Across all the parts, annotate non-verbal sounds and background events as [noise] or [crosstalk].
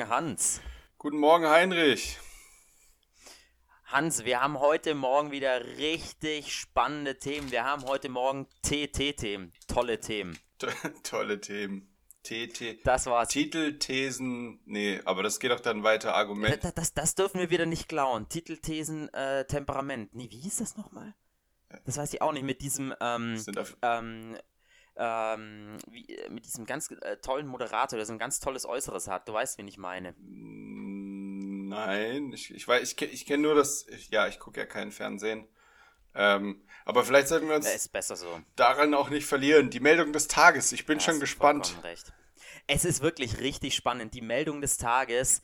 Morgen, Hans. Guten Morgen, Heinrich. Hans, wir haben heute Morgen wieder richtig spannende Themen. Wir haben heute Morgen TT-Themen. Tolle Themen. [laughs] Tolle Themen. TT. Das war's. Titel, Thesen. Nee, aber das geht doch dann weiter. Argument. Das, das, das dürfen wir wieder nicht klauen. Titel, Thesen, äh, Temperament. Nee, wie hieß das nochmal? Das weiß ich auch nicht. Mit diesem, ähm, auf, ähm, ähm, wie, äh, mit diesem ganz äh, tollen Moderator, der so ein ganz tolles Äußeres hat. Du weißt, wen ich meine. Nein, ich, ich weiß, ich, ich kenne nur das. Ich, ja, ich gucke ja kein Fernsehen. Ähm, aber vielleicht sollten wir uns Der ist besser so. daran auch nicht verlieren. Die Meldung des Tages. Ich bin Ja, schon gespannt. Es ist wirklich richtig spannend. Die Meldung des Tages: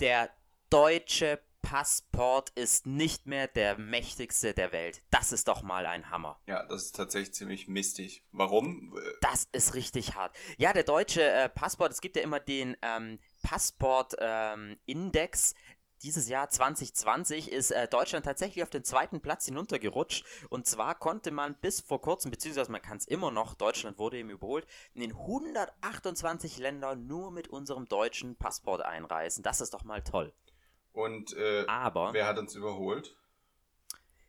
Der deutsche Passport ist nicht mehr der mächtigste der Welt. Das ist doch mal ein Hammer. Ja, das ist tatsächlich ziemlich mistig. Warum? Das ist richtig hart. Ja, der deutsche äh, Passport, es gibt ja immer den ähm, Passport-Index. Dieses Jahr 2020 ist äh, Deutschland tatsächlich auf den zweiten Platz hinuntergerutscht. Und zwar konnte man bis vor kurzem, beziehungsweise man kann es immer noch, Deutschland wurde eben überholt, in den 128 Ländern nur mit unserem deutschen Passport einreisen. Das ist doch mal toll. Und äh, Aber. wer hat uns überholt?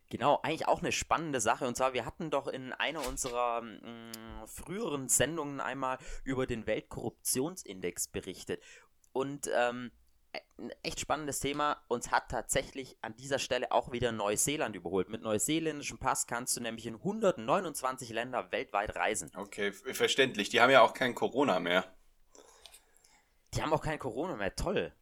Genau, eigentlich auch eine spannende Sache. Und zwar, wir hatten doch in einer unserer mh, früheren Sendungen einmal über den Weltkorruptionsindex berichtet. Und ähm, ein echt spannendes Thema. Uns hat tatsächlich an dieser Stelle auch wieder Neuseeland überholt. Mit neuseeländischem Pass kannst du nämlich in 129 Länder weltweit reisen. Okay, verständlich. Die haben ja auch kein Corona mehr. Die haben auch kein Corona mehr. Toll.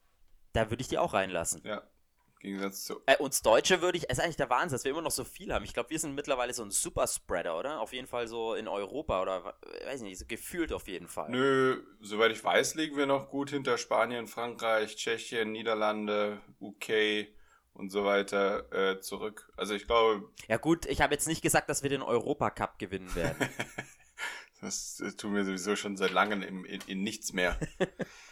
Da würde ich die auch reinlassen. Ja, im Gegensatz zu. Äh, uns Deutsche würde ich, es ist eigentlich der Wahnsinn, dass wir immer noch so viel haben. Ich glaube, wir sind mittlerweile so ein Superspreader, oder? Auf jeden Fall so in Europa oder weiß nicht, so gefühlt auf jeden Fall. Nö, soweit ich weiß, liegen wir noch gut hinter Spanien, Frankreich, Tschechien, Niederlande, UK und so weiter äh, zurück. Also ich glaube, Ja gut, ich habe jetzt nicht gesagt, dass wir den Europacup gewinnen werden. [laughs] das äh, tun wir sowieso schon seit langem in, in, in nichts mehr. [laughs]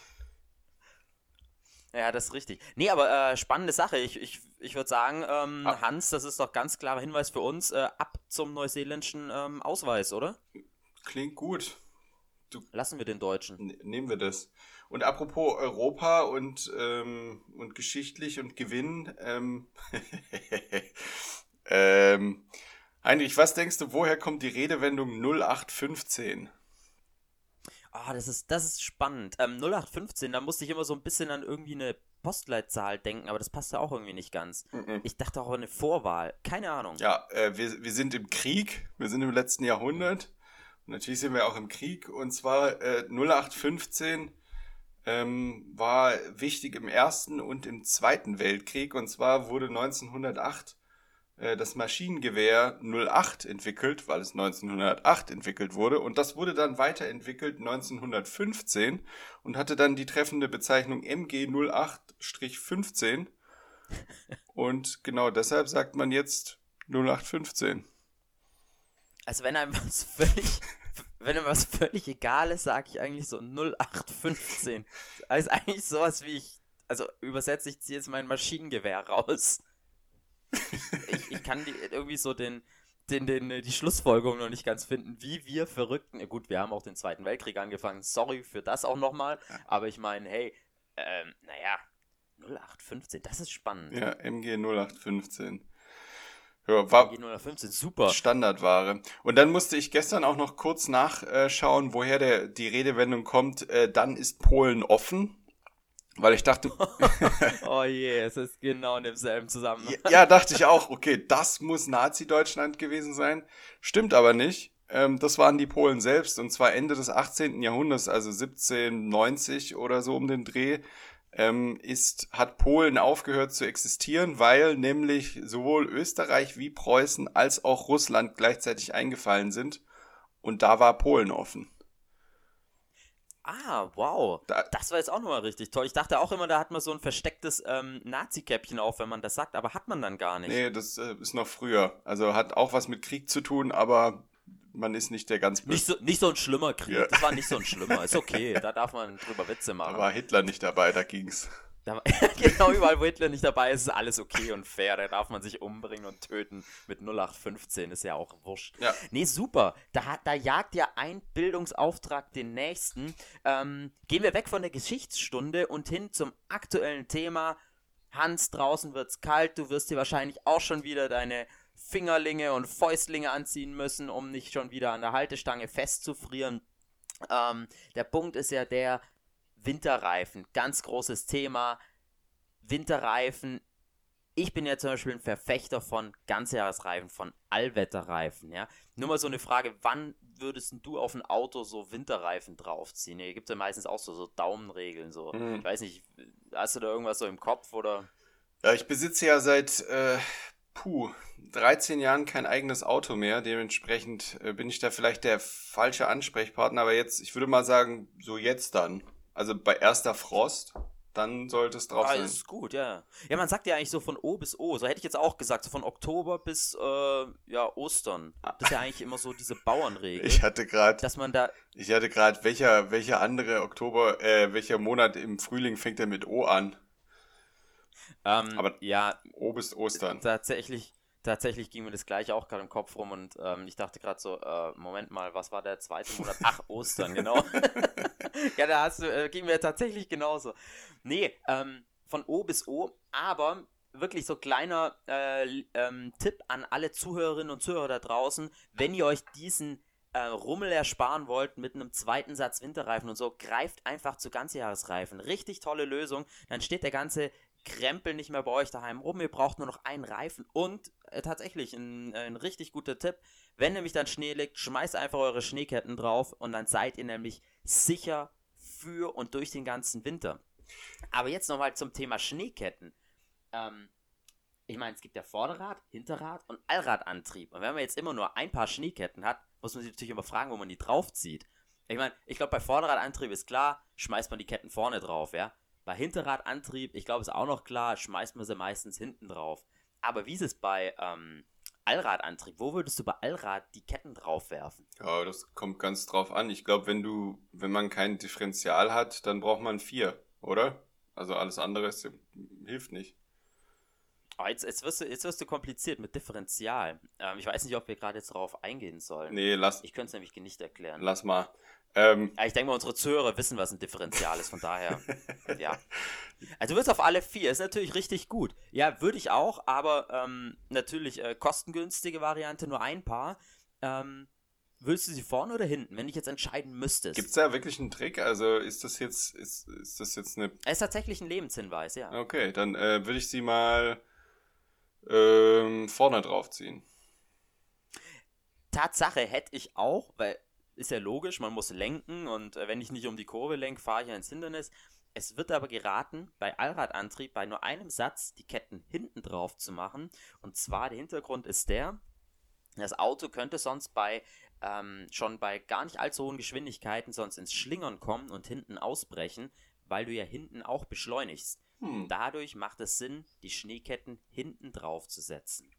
ja, das ist richtig. Nee, aber äh, spannende Sache. Ich, ich, ich würde sagen, ähm, Ah. Hans, das ist doch ganz klarer Hinweis für uns, äh, ab zum neuseeländischen ähm, Ausweis, oder? Klingt gut. Lassen wir den Deutschen. N nehmen wir das. Und apropos Europa und, ähm, und geschichtlich und Gewinn, ähm, [laughs] ähm, Heinrich, was denkst du, woher kommt die Redewendung 0815? Ah, das ist, das ist spannend. Ähm, 0815, da musste ich immer so ein bisschen an irgendwie eine Postleitzahl denken, aber das passt ja auch irgendwie nicht ganz. Mhm. Ich dachte auch an eine Vorwahl. Keine Ahnung. Ja, äh, wir, wir sind im Krieg, wir sind im letzten Jahrhundert. Und natürlich sind wir auch im Krieg. Und zwar äh, 0815 ähm, war wichtig im Ersten und im Zweiten Weltkrieg. Und zwar wurde 1908 äh, das Maschinengewehr 08 entwickelt, weil es 1908 entwickelt wurde. Und das wurde dann weiterentwickelt 1915 und hatte dann die treffende Bezeichnung MG 08-15. Und genau deshalb sagt man jetzt 0815. Also wenn einem was völlig, wenn einem was völlig egal ist, sage ich eigentlich so 0815. Also eigentlich sowas wie ich, also übersetze ich ziehe jetzt mein Maschinengewehr raus. Ich, ich kann die, irgendwie so den, den, den, die Schlussfolgerung noch nicht ganz finden, wie wir Verrückten, gut, wir haben auch den Zweiten Weltkrieg angefangen, sorry für das auch nochmal, aber ich meine, hey, ähm, naja, 0815, das ist spannend. Ja, MG 0815. Ja, war 0815, super. Standardware. Und dann musste ich gestern auch noch kurz nachschauen, woher der, die Redewendung kommt. Äh, dann ist Polen offen. Weil ich dachte, [laughs] Oh je, es ist genau in demselben Zusammenhang. ja, dachte ich auch, okay, das muss Nazi-Deutschland gewesen sein. Stimmt aber nicht. Ähm, das waren die Polen selbst und zwar Ende des 18. Jahrhunderts, also 1790 oder so um den Dreh, ähm, ist, hat Polen aufgehört zu existieren, weil nämlich sowohl Österreich wie Preußen als auch Russland gleichzeitig eingefallen sind und da war Polen offen. Ah, wow. Da- das war jetzt auch nochmal richtig toll. Ich dachte auch immer, da hat man so ein verstecktes ähm, Nazi-Käppchen auf, wenn man das sagt, aber hat man dann gar nicht. Nee, das äh, ist noch früher. Also hat auch was mit Krieg zu tun, aber man ist nicht der ganz Nicht so, nicht so ein schlimmer Krieg. Ja. Das war nicht so ein schlimmer. Ist okay, [laughs] da darf man drüber Witze Da machen. war Hitler nicht dabei, da ging's. Da, [laughs] genau, überall, wo Hitler nicht dabei ist, ist alles okay und fair. Da darf man sich umbringen und töten mit 0815, ist ja auch wurscht. Ja. Nee, super. Da, da jagt ja ein Bildungsauftrag den nächsten. Ähm, gehen wir weg von der Geschichtsstunde und hin zum aktuellen Thema. Hans, draußen wird's kalt. Du wirst dir wahrscheinlich auch schon wieder deine Fingerlinge und Fäustlinge anziehen müssen, um nicht schon wieder an der Haltestange festzufrieren. Ähm, der Punkt ist ja der, Winterreifen, ganz großes Thema. Winterreifen. Ich bin ja zum Beispiel ein Verfechter von Ganzjahresreifen, von Allwetterreifen, ja. Nur mal so eine Frage, wann würdest du auf ein Auto so Winterreifen draufziehen? Hier gibt es ja meistens auch so, so Daumenregeln, so. Mhm. Ich weiß nicht, hast du da irgendwas so im Kopf oder? Ja, ich besitze ja seit, äh, puh, 13 Jahren kein eigenes Auto mehr. Dementsprechend äh, bin ich da vielleicht der falsche Ansprechpartner. Aber jetzt, ich würde mal sagen, so jetzt dann. Also bei erster Frost, dann sollte es drauf ah, sein. ist gut, ja. Ja, man sagt ja eigentlich so von O bis O. So hätte ich jetzt auch gesagt, so von Oktober bis äh, ja, Ostern. Das ist ja eigentlich immer so diese Bauernregel. [laughs] Ich hatte gerade. Dass man da. Ich hatte gerade, welcher, welcher andere Oktober, äh, welcher Monat im Frühling fängt der mit O an? Ähm, Aber ja. O bis Ostern. Tatsächlich tatsächlich ging mir das gleiche auch gerade im Kopf rum und ähm, ich dachte gerade so, äh, Moment mal, was war der zweite Monat? Ach, Ostern, genau. [laughs] ja, da hast du, äh, ging mir tatsächlich genauso. Nee, ähm, von O bis O, aber wirklich so kleiner äh, ähm, Tipp an alle Zuhörerinnen und Zuhörer da draußen, wenn ihr euch diesen äh, Rummel ersparen wollt mit einem zweiten Satz Winterreifen und so, greift einfach zu Ganzjahresreifen. Richtig tolle Lösung. Dann steht der ganze Krempel nicht mehr bei euch daheim rum. Ihr braucht nur noch einen Reifen und äh, tatsächlich ein, ein, richtig guter Tipp. Wenn nämlich dann Schnee liegt, schmeißt einfach eure Schneeketten drauf und dann seid ihr nämlich sicher für und durch den ganzen Winter. Aber jetzt nochmal zum Thema Schneeketten. Ähm, ich meine, es gibt ja Vorderrad, Hinterrad und Allradantrieb. Und wenn man jetzt immer nur ein paar Schneeketten hat, muss man sich natürlich immer fragen, wo man die draufzieht. Ich meine, ich glaube, bei Vorderradantrieb ist klar, schmeißt man die Ketten vorne drauf, ja. Bei Hinterradantrieb, ich glaube, ist auch noch klar, schmeißt man sie meistens hinten drauf. Aber wie ist es bei ähm, Allradantrieb? Wo würdest du bei Allrad die Ketten drauf werfen? Ja, das kommt ganz drauf an. Ich glaube, wenn du, wenn man kein Differential hat, dann braucht man vier, oder? Also alles andere ist, hilft nicht. Oh, jetzt, jetzt, wirst du, jetzt wirst du kompliziert mit Differential. Ähm, ich weiß nicht, ob wir gerade jetzt darauf eingehen sollen. Nee, lass. Ich könnte es nämlich nicht erklären. Lass mal. Ähm, ja, ich denke mal, unsere Zuhörer wissen, was ein Differential ist, von daher, [laughs] ja. Also du wirst auf alle vier, ist natürlich richtig gut. Ja, würde ich auch, aber ähm, natürlich äh, kostengünstige Variante, nur ein paar. Ähm, Willst du sie vorne oder hinten, wenn ich jetzt entscheiden müsstest? Gibt es da wirklich einen Trick? Also ist das jetzt, ist, ist das jetzt eine. Es ist tatsächlich ein Lebenshinweis, ja. Okay, dann äh, würde ich sie mal ähm, vorne draufziehen. Tatsache hätte ich auch, weil ist ja logisch, man muss lenken und äh, wenn ich nicht um die Kurve lenke, fahre ich ja ins Hindernis. Es wird aber geraten, bei Allradantrieb bei nur einem Satz die Ketten hinten drauf zu machen. Und zwar der Hintergrund ist der, das Auto könnte sonst bei ähm, schon bei gar nicht allzu hohen Geschwindigkeiten sonst ins Schlingern kommen und hinten ausbrechen, weil du ja hinten auch beschleunigst. Hm. Dadurch macht es Sinn, die Schneeketten hinten drauf zu setzen.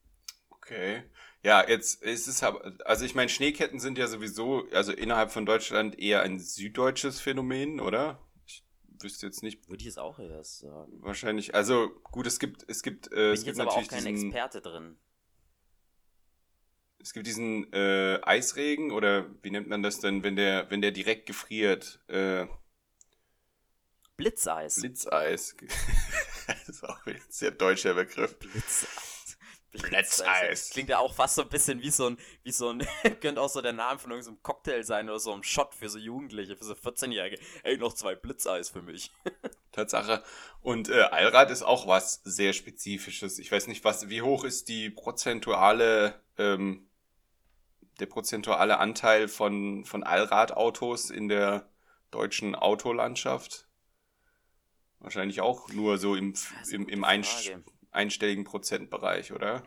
Okay. Ja, jetzt ist es aber, also ich meine, Schneeketten sind ja sowieso, also innerhalb von Deutschland eher ein süddeutsches Phänomen, oder? Ich wüsste jetzt nicht. Würde ich es auch erst sagen. Wahrscheinlich, also gut, es gibt, es gibt, äh, es gibt jetzt natürlich aber auch kein diesen, Experte drin. Es gibt diesen äh, Eisregen oder wie nennt man das denn, wenn der, wenn der direkt gefriert? Äh, Blitzeis. Blitzeis. [laughs] das ist auch ein sehr deutscher Begriff. Blitzeis. Blitzeis. Klingt ja auch fast so ein bisschen wie so ein, wie so ein, [laughs] könnte auch so der Name von irgendeinem Cocktail sein oder so ein Shot für so Jugendliche, für so 14-Jährige. Ey, noch zwei Blitzeis für mich. [laughs] Tatsache. Und äh, Allrad ist auch was sehr Spezifisches. Ich weiß nicht, was, wie hoch ist die prozentuale, ähm, der prozentuale Anteil von, von Allradautos in der deutschen Autolandschaft? Wahrscheinlich auch nur so im, im, im Einst einstelligen Prozentbereich, oder?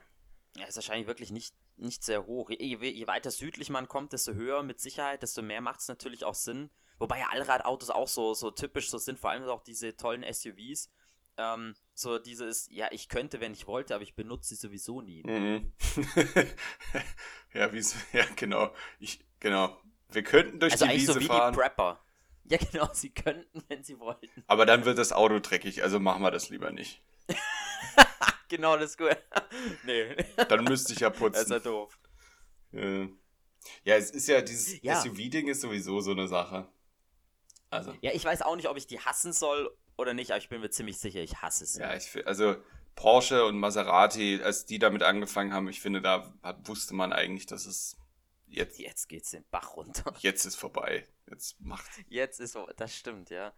Ja, ist wahrscheinlich wirklich nicht, nicht sehr hoch. Je, je weiter südlich man kommt, desto höher mit Sicherheit, desto mehr macht es natürlich auch Sinn. Wobei ja Allradautos auch so, so typisch so sind, vor allem auch diese tollen SUVs. Ähm, so dieses, ja, ich könnte, wenn ich wollte, aber ich benutze sie sowieso nie. Mhm. [laughs] ja, wie ja, genau. Ich, genau. Wir könnten durch also die Wiese so wie fahren. Die Prepper. Ja, [laughs] genau, sie könnten, wenn sie wollten. Aber dann wird das Auto dreckig, also machen wir das lieber nicht. [laughs] genau, das ist gut. [laughs] nee. Dann müsste ich ja putzen. Das ist ja doof. Äh, ja, es ist ja, dieses ja. SUV-Ding ist sowieso so eine Sache. Also. Ja, ich weiß auch nicht, ob ich die hassen soll oder nicht, aber ich bin mir ziemlich sicher, ich hasse es. Ja, ich also Porsche und Maserati, als die damit angefangen haben, ich finde, da wusste man eigentlich, dass es jetzt. Jetzt geht's den Bach runter. Jetzt ist vorbei. Jetzt macht. Jetzt ist das stimmt, ja.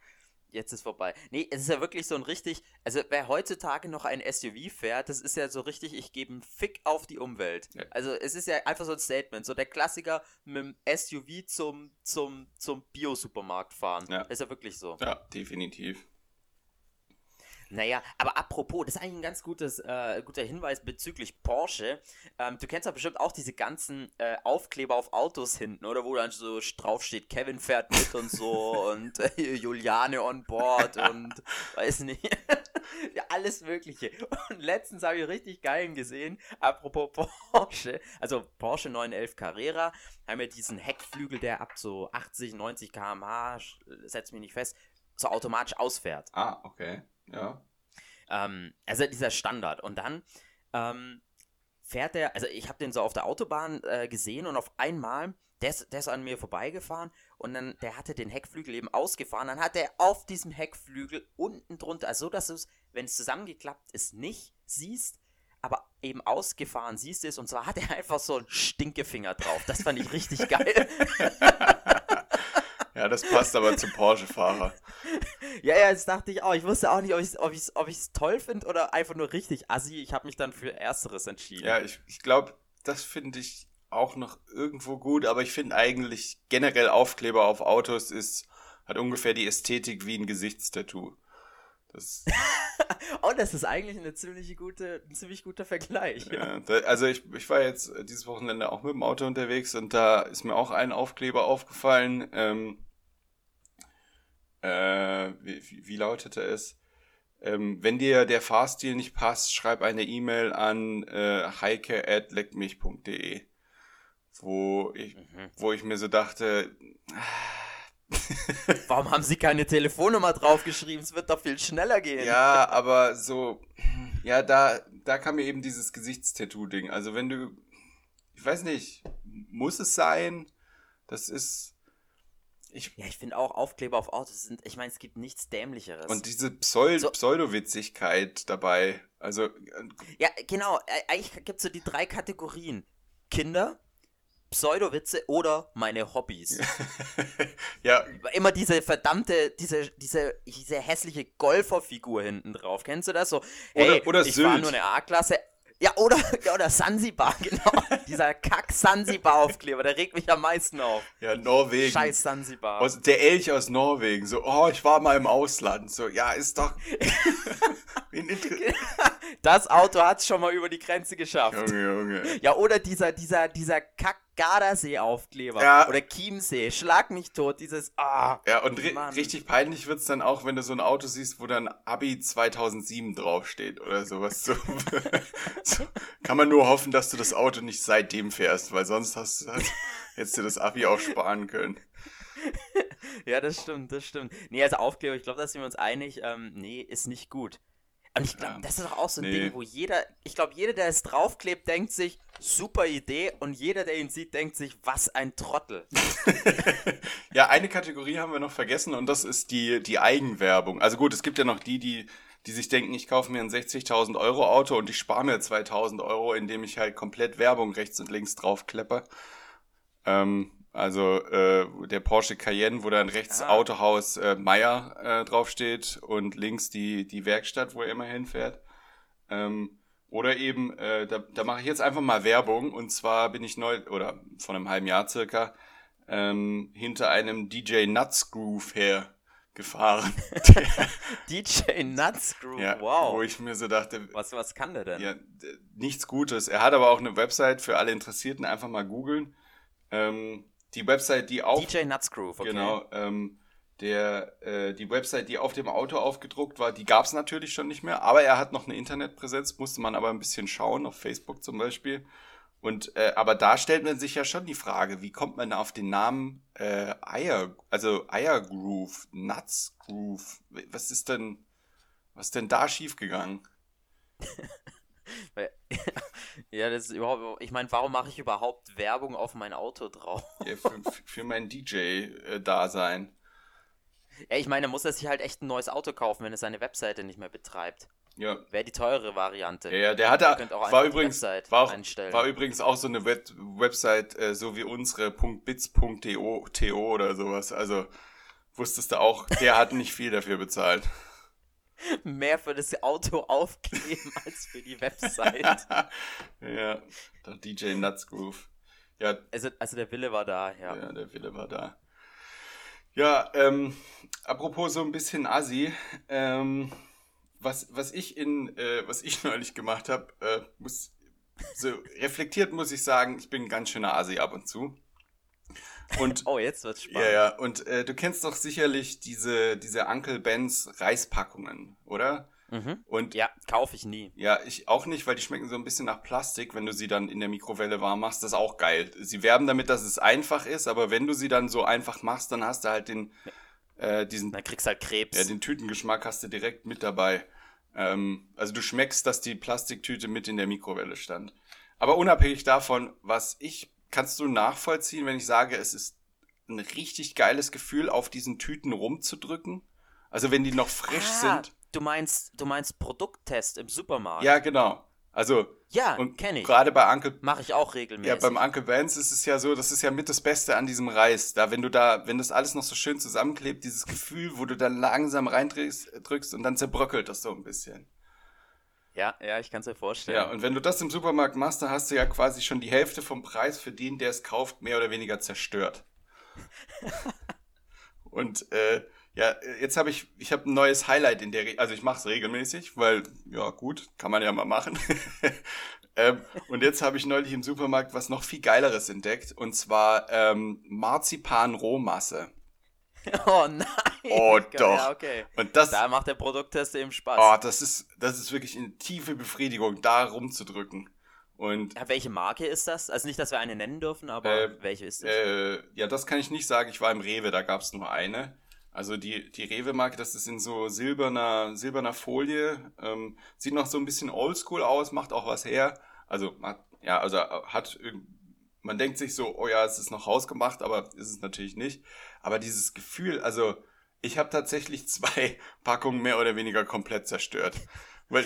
Jetzt ist vorbei. Nee, es ist ja wirklich so ein richtig, also wer heutzutage noch ein SUV fährt, das ist ja so richtig, ich gebe einen Fick auf die Umwelt. Ja. Also es ist ja einfach so ein Statement, so der Klassiker mit dem SUV zum, zum, zum Bio-Supermarkt fahren. Ja. ist ja wirklich so. Ja, definitiv. Naja, aber apropos, das ist eigentlich ein ganz gutes, äh, guter Hinweis bezüglich Porsche. Ähm, du kennst ja bestimmt auch diese ganzen äh, Aufkleber auf Autos hinten, oder? Wo dann so draufsteht, Kevin fährt mit und so [laughs] und äh, Juliane on board und [laughs] weiß nicht. [laughs] ja, alles Mögliche. Und letztens habe ich richtig geilen gesehen, apropos Porsche, also Porsche 911 Carrera, haben wir diesen Heckflügel, der ab so 80, 90 km/h, setzt mich nicht fest, so automatisch ausfährt. Ah, okay. Ja. Ähm, also dieser Standard. Und dann ähm, fährt er, also ich habe den so auf der Autobahn äh, gesehen und auf einmal, der ist, der ist an mir vorbeigefahren und dann, der hatte den Heckflügel eben ausgefahren. Dann hat er auf diesem Heckflügel unten drunter, also so, dass du es, wenn es zusammengeklappt ist, nicht siehst, aber eben ausgefahren siehst du es und zwar hat er [laughs] einfach so einen Stinkefinger drauf. Das fand ich richtig geil. [laughs] Ja, das passt aber zum Porsche-Fahrer. [laughs] Ja, ja, das dachte ich auch. Ich wusste auch nicht, ob ich es ob ich's, ob ich's toll finde oder einfach nur richtig assi. Ich habe mich dann für Ersteres entschieden. Ja, ich, ich glaube, das finde ich auch noch irgendwo gut, aber ich finde eigentlich generell Aufkleber auf Autos ist, hat ungefähr die Ästhetik wie ein Gesichtstattoo. Das [laughs] oh, das ist eigentlich eine ziemlich gute, ein ziemlich guter Vergleich. Ja. Da, also ich, ich war jetzt dieses Wochenende auch mit dem Auto unterwegs und da ist mir auch ein Aufkleber aufgefallen. Ähm, äh, wie, wie lautete es? Ähm, wenn dir der Fahrstil nicht passt, schreib eine E-Mail an äh, heike.leckmich.de wo ich, mhm. wo ich mir so dachte, [laughs] Warum haben sie keine Telefonnummer draufgeschrieben? Es wird doch viel schneller gehen. Ja, aber so, ja, da, da kam mir eben dieses Gesichtstattoo-Ding. Also wenn du, ich weiß nicht, muss es sein? Das ist, ich, ja, ich finde auch Aufkleber auf Autos sind, ich meine, es gibt nichts Dämlicheres. Und diese Pseud so, Pseudowitzigkeit dabei, also. Äh, ja, genau, eigentlich gibt es so die drei Kategorien. Kinder, Pseudowitze oder meine Hobbys. [laughs] ja. Immer diese verdammte, diese, diese, diese hässliche Golferfigur hinten drauf. Kennst du das so? Hey, oder, oder ich war nur eine A-Klasse, ja, oder, [laughs] ja, oder Sansibar, [laughs] genau. Dieser Kack-Sansibar-Aufkleber, der regt mich am meisten auf. Ja, Norwegen. Scheiß Sansibar. Aus, der Elch aus Norwegen. So, oh, ich war mal im Ausland. So, ja, ist doch. [laughs] [laughs] das Auto hat's schon mal über die Grenze geschafft. Junge, Junge. Ja, oder dieser, dieser, dieser Kack Gardasee-Aufkleber. Ja. Oder Chiemsee. Schlag mich tot. Dieses, ah. Ja, und ri richtig peinlich wird's dann auch, wenn du so ein Auto siehst, wo dann Abi 2007 draufsteht oder sowas. So, [laughs] so, kann man nur hoffen, dass du das Auto nicht seitdem fährst, weil sonst hast du, hättest du das Abi auch sparen können. [laughs] ja, das stimmt, das stimmt. Nee, also Aufkleber, ich glaube, da sind wir uns einig, ähm, nee, ist nicht gut. Und ich glaube, das ist doch auch so ein nee. Ding, wo jeder, ich glaube, jeder, der es draufklebt, denkt sich, super Idee. Und jeder, der ihn sieht, denkt sich, was ein Trottel. [laughs] ja, eine Kategorie haben wir noch vergessen und das ist die, die Eigenwerbung. Also gut, es gibt ja noch die, die, die sich denken, ich kaufe mir ein 60.000 Euro Auto und ich spare mir 2.000 Euro, indem ich halt komplett Werbung rechts und links draufkleppe. Ähm, also äh, der Porsche Cayenne, wo dann rechts ah. Autohaus äh, Meier äh, draufsteht und links die, die Werkstatt, wo er immer hinfährt. Ähm, oder eben, äh, da, da mache ich jetzt einfach mal Werbung und zwar bin ich neu, oder von einem halben Jahr circa, ähm, hinter einem DJ Nuts Groove her gefahren. [laughs] DJ Nuts Groove, ja, wow. Wo ich mir so dachte, was, was kann der denn? Ja, nichts Gutes. Er hat aber auch eine Website für alle Interessierten, einfach mal googeln. Ähm, die Website, die auf. DJ Nuts Groove, okay. Genau. Ähm, der, äh, die Website, die auf dem Auto aufgedruckt war, die gab es natürlich schon nicht mehr, aber er hat noch eine Internetpräsenz, musste man aber ein bisschen schauen, auf Facebook zum Beispiel. Und äh, aber da stellt man sich ja schon die Frage, wie kommt man auf den Namen äh, Eier, also Eiergroove, Nuts Groove? Was ist denn, was ist denn da schiefgegangen? [laughs] [laughs] [laughs] ja, das ist überhaupt. Ich meine, warum mache ich überhaupt Werbung auf mein Auto drauf? Ja, für, für mein DJ-Dasein. Ja, ich meine, muss er sich halt echt ein neues Auto kaufen, wenn er seine Webseite nicht mehr betreibt. Ja. Wäre die teurere Variante. Ja, ja der hatte, war übrigens, war, auch, war übrigens auch so eine Web Website, äh, so wie unsere .bits.to oder sowas. Also wusstest du auch, der hat nicht viel dafür bezahlt. [laughs] Mehr für das Auto aufkleben [laughs] als für die Website. [laughs] ja, der DJ Nutsgroove. Ja. Also, also der Wille war da, ja. Ja, der Wille war da. Ja, ähm, apropos so ein bisschen Assi, ähm, was, was ich in, äh, was ich neulich gemacht habe, äh, muss, so reflektiert muss ich sagen, ich bin ein ganz schöner Asi ab und zu. Und, oh, jetzt wird's spannend. Ja, ja, und äh, du kennst doch sicherlich diese, diese Uncle Ben's Reispackungen, oder? Mhm. Und ja, kaufe ich nie. Ja, ich auch nicht, weil die schmecken so ein bisschen nach Plastik, wenn du sie dann in der Mikrowelle warm machst. Das ist auch geil. Sie werben damit, dass es einfach ist, aber wenn du sie dann so einfach machst, dann hast du halt den, äh, diesen. Dann kriegst du halt Krebs. Ja, den Tütengeschmack hast du direkt mit dabei. Ähm, also du schmeckst, dass die Plastiktüte mit in der Mikrowelle stand. Aber unabhängig davon, was ich, kannst du nachvollziehen, wenn ich sage, es ist ein richtig geiles Gefühl, auf diesen Tüten rumzudrücken? Also wenn die noch frisch ah, sind. Du meinst, du meinst Produkttest im Supermarkt? Ja, genau. Also, ja, kenne ich. Gerade bei Uncle. Mache ich auch regelmäßig. Ja, beim Uncle Vance ist es ja so, das ist ja mit das Beste an diesem Reis. Da, wenn du da, wenn das alles noch so schön zusammenklebt, dieses Gefühl, wo du dann langsam reindrückst drückst und dann zerbröckelt das so ein bisschen. Ja, ja, ich kann es mir vorstellen. Ja, und wenn du das im Supermarkt machst, dann hast du ja quasi schon die Hälfte vom Preis für den, der es kauft, mehr oder weniger zerstört. [laughs] und äh, ja, jetzt habe ich, ich habe ein neues Highlight in der, Re also ich mache es regelmäßig, weil, ja gut, kann man ja mal machen. [laughs] ähm, und jetzt habe ich neulich im Supermarkt was noch viel Geileres entdeckt, und zwar ähm, Marzipan-Rohmasse. [laughs] Oh nein! Oh [laughs] doch. Ja, okay. Und das, da macht der Produkttest eben Spaß. Oh, das ist, das ist wirklich eine tiefe Befriedigung, da rumzudrücken. Und ja, welche Marke ist das? Also nicht, dass wir eine nennen dürfen, aber äh, welche ist das? Äh, ja, das kann ich nicht sagen. Ich war im Rewe, da gab es nur eine. Also die, die Rewe-Marke, das ist in so silberner, silberner Folie. Ähm, sieht noch so ein bisschen oldschool aus, macht auch was her. Also, ja, also hat, man denkt sich so, oh ja, es ist noch hausgemacht, aber ist es natürlich nicht. Aber dieses Gefühl, also ich habe tatsächlich [laughs] zwei Packungen mehr oder weniger komplett zerstört. Weil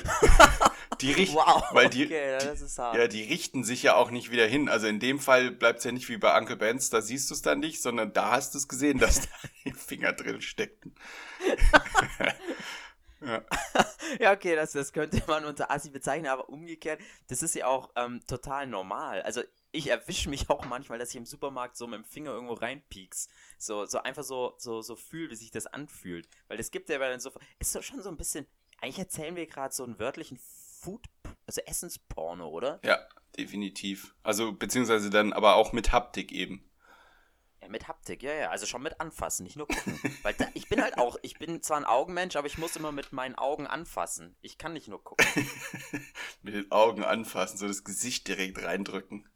[laughs] die richten, wow, weil die, okay, die, ja, die richten sich ja auch nicht wieder hin. Also in dem Fall bleibt es ja nicht wie bei Uncle Benz, da siehst du es dann nicht, sondern da hast du es gesehen, dass [laughs] da die Finger drin steckten. ja. ja, okay, das, das könnte man unter Assi bezeichnen, aber umgekehrt, das ist ja auch ähm, total normal. Also ich erwische mich auch manchmal, dass ich im Supermarkt so mit dem Finger irgendwo reinpieks. So, so einfach so, so, so fühle, wie sich das anfühlt. Weil das gibt ja dann so, ist doch schon so ein bisschen eigentlich erzählen wir gerade so einen wörtlichen Food, also Essensporno, oder? Ja, definitiv. Also, beziehungsweise dann aber auch mit Haptik eben. Ja, mit Haptik, ja, ja. Also schon mit anfassen, nicht nur gucken. [laughs] Weil da, ich bin halt auch, ich bin zwar ein Augenmensch, aber ich muss immer mit meinen Augen anfassen. Ich kann nicht nur gucken. [laughs] mit den Augen anfassen, so das Gesicht direkt reindrücken.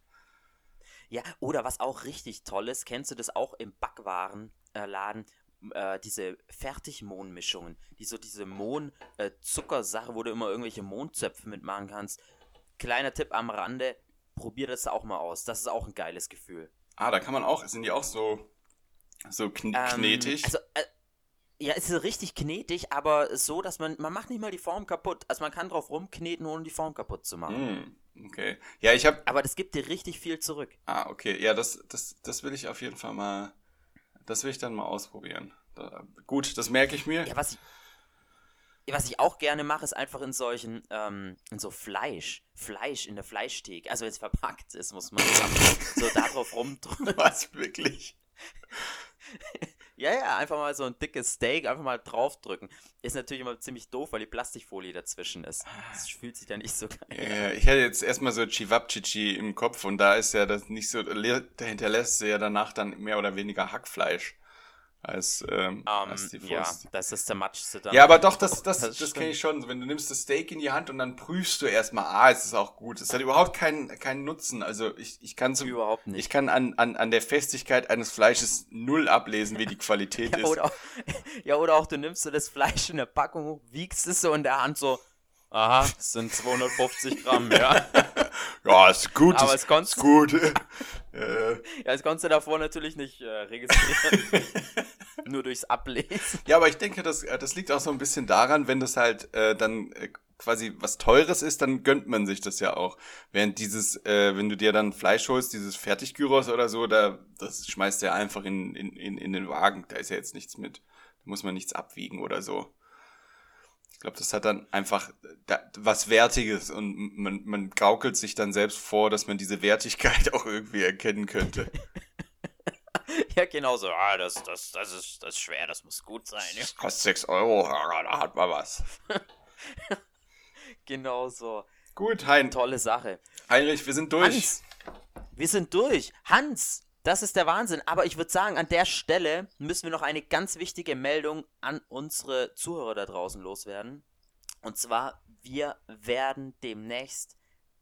Ja, oder was auch richtig toll ist, kennst du das auch im Backwarenladen, äh, diese Fertigmohnmischungen, die so diese Mohn-Zuckersache, äh, wo du immer irgendwelche Mohnzöpfe mitmachen kannst. Kleiner Tipp am Rande, probier das auch mal aus. Das ist auch ein geiles Gefühl. Ah, da kann man auch, sind die auch so, so kn ähm, knetig? Also, äh, ja, es ist richtig knetig, aber so, dass man, man macht nicht mal die Form kaputt. Also man kann drauf rumkneten, ohne die Form kaputt zu machen. Mm, okay. Ja, ich habe. Aber das gibt dir richtig viel zurück. Ah, okay. Ja, das, das, das will ich auf jeden Fall mal das will ich dann mal ausprobieren. Da, gut, das merke ich mir. Ja, was ich, was ich auch gerne mache, ist einfach in solchen, ähm, in so Fleisch, Fleisch in der Fleischtheke, also wenn es verpackt ist, muss man so darauf rumdrücken. [laughs] Was, wirklich? [laughs] ja, ja, einfach mal so ein dickes Steak einfach mal draufdrücken. Ist natürlich immer ziemlich doof, weil die Plastikfolie dazwischen ist. Das fühlt sich dann nicht so geil ja, Ich hätte jetzt erstmal so Chivapchichi im Kopf und da ist ja das nicht so, da hinterlässt sie ja danach dann mehr oder weniger Hackfleisch. Als, ähm, Um, als die ja, Wurst. das ist der dann. Ja, aber doch, das, [laughs] das, Das das, kenne ich schon. Wenn du nimmst das Steak in die Hand und dann prüfst du erstmal, ah, es ist auch gut. Es hat überhaupt keinen, keinen Nutzen. Also ich, ich kann zum, Überhaupt nicht. ich kann an, an, an der Festigkeit eines Fleisches null ablesen, wie die Qualität [laughs] Ja ist. oder, auch, [laughs] ja, oder auch du nimmst so das Fleisch in der Packung hoch, wiegst es so in der Hand so, aha, es sind 250 Gramm, ja. [laughs] Ja, ist gut. Aber ist, es konntest- ist gut. [laughs] äh, Ja, das konntest du davor natürlich nicht äh, registrieren. [laughs] Nur durchs Ablesen. ja, aber ich denke, das, äh, das liegt auch so ein bisschen daran, wenn das halt äh, dann äh, quasi was Teures ist, dann gönnt man sich das ja auch. Während dieses, äh, wenn du dir dann Fleisch holst, dieses Fertiggyros oder so, da das schmeißt du ja einfach in, in, in, in den Wagen. Da ist ja jetzt nichts mit. Da muss man nichts abwiegen oder so. Ich glaube, das hat dann einfach was Wertiges und man, man gaukelt sich dann selbst vor, dass man diese Wertigkeit [laughs] auch irgendwie erkennen könnte. [laughs] Ja, genau so. Ah, das, das, das, ist, das ist schwer, das muss gut sein. Ja. Das kostet 6 Euro, da hat man was. [laughs] Genau so. Gut, hein, Tolle Sache. Heinrich, wir sind durch. Hans, wir sind durch. Hans, das ist der Wahnsinn. Aber ich würde sagen, an der Stelle müssen wir noch eine ganz wichtige Meldung an unsere Zuhörer da draußen loswerden. Und zwar, wir werden demnächst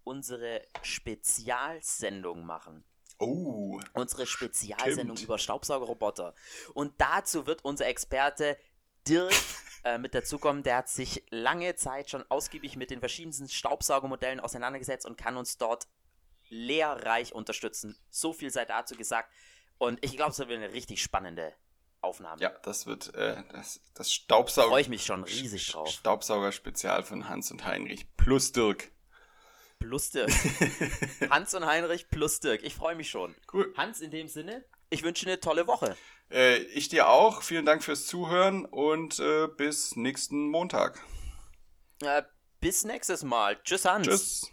unsere Spezialsendung machen. Oh, Unsere Spezialsendung Stimmt. über Staubsaugerroboter. Und dazu wird unser Experte Dirk [laughs] äh, mit dazukommen. Der hat sich lange Zeit schon ausgiebig mit den verschiedensten Staubsaugermodellen auseinandergesetzt und kann uns dort lehrreich unterstützen. So viel sei dazu gesagt. Und ich glaube, es wird eine richtig spannende Aufnahme. ja, das wird äh, das, das Staubsauger. Freue ich mich schon riesig drauf. Staubsauger-Spezial von Hans und Heinrich plus Dirk. Plus Dirk. [laughs] Hans und Heinrich plus Dirk. Ich freue mich schon. Cool. Hans, in dem Sinne, ich wünsche eine tolle Woche. Äh, ich dir auch. Vielen Dank fürs Zuhören und äh, bis nächsten Montag. Äh, bis nächstes Mal. Tschüss, Hans. Tschüss.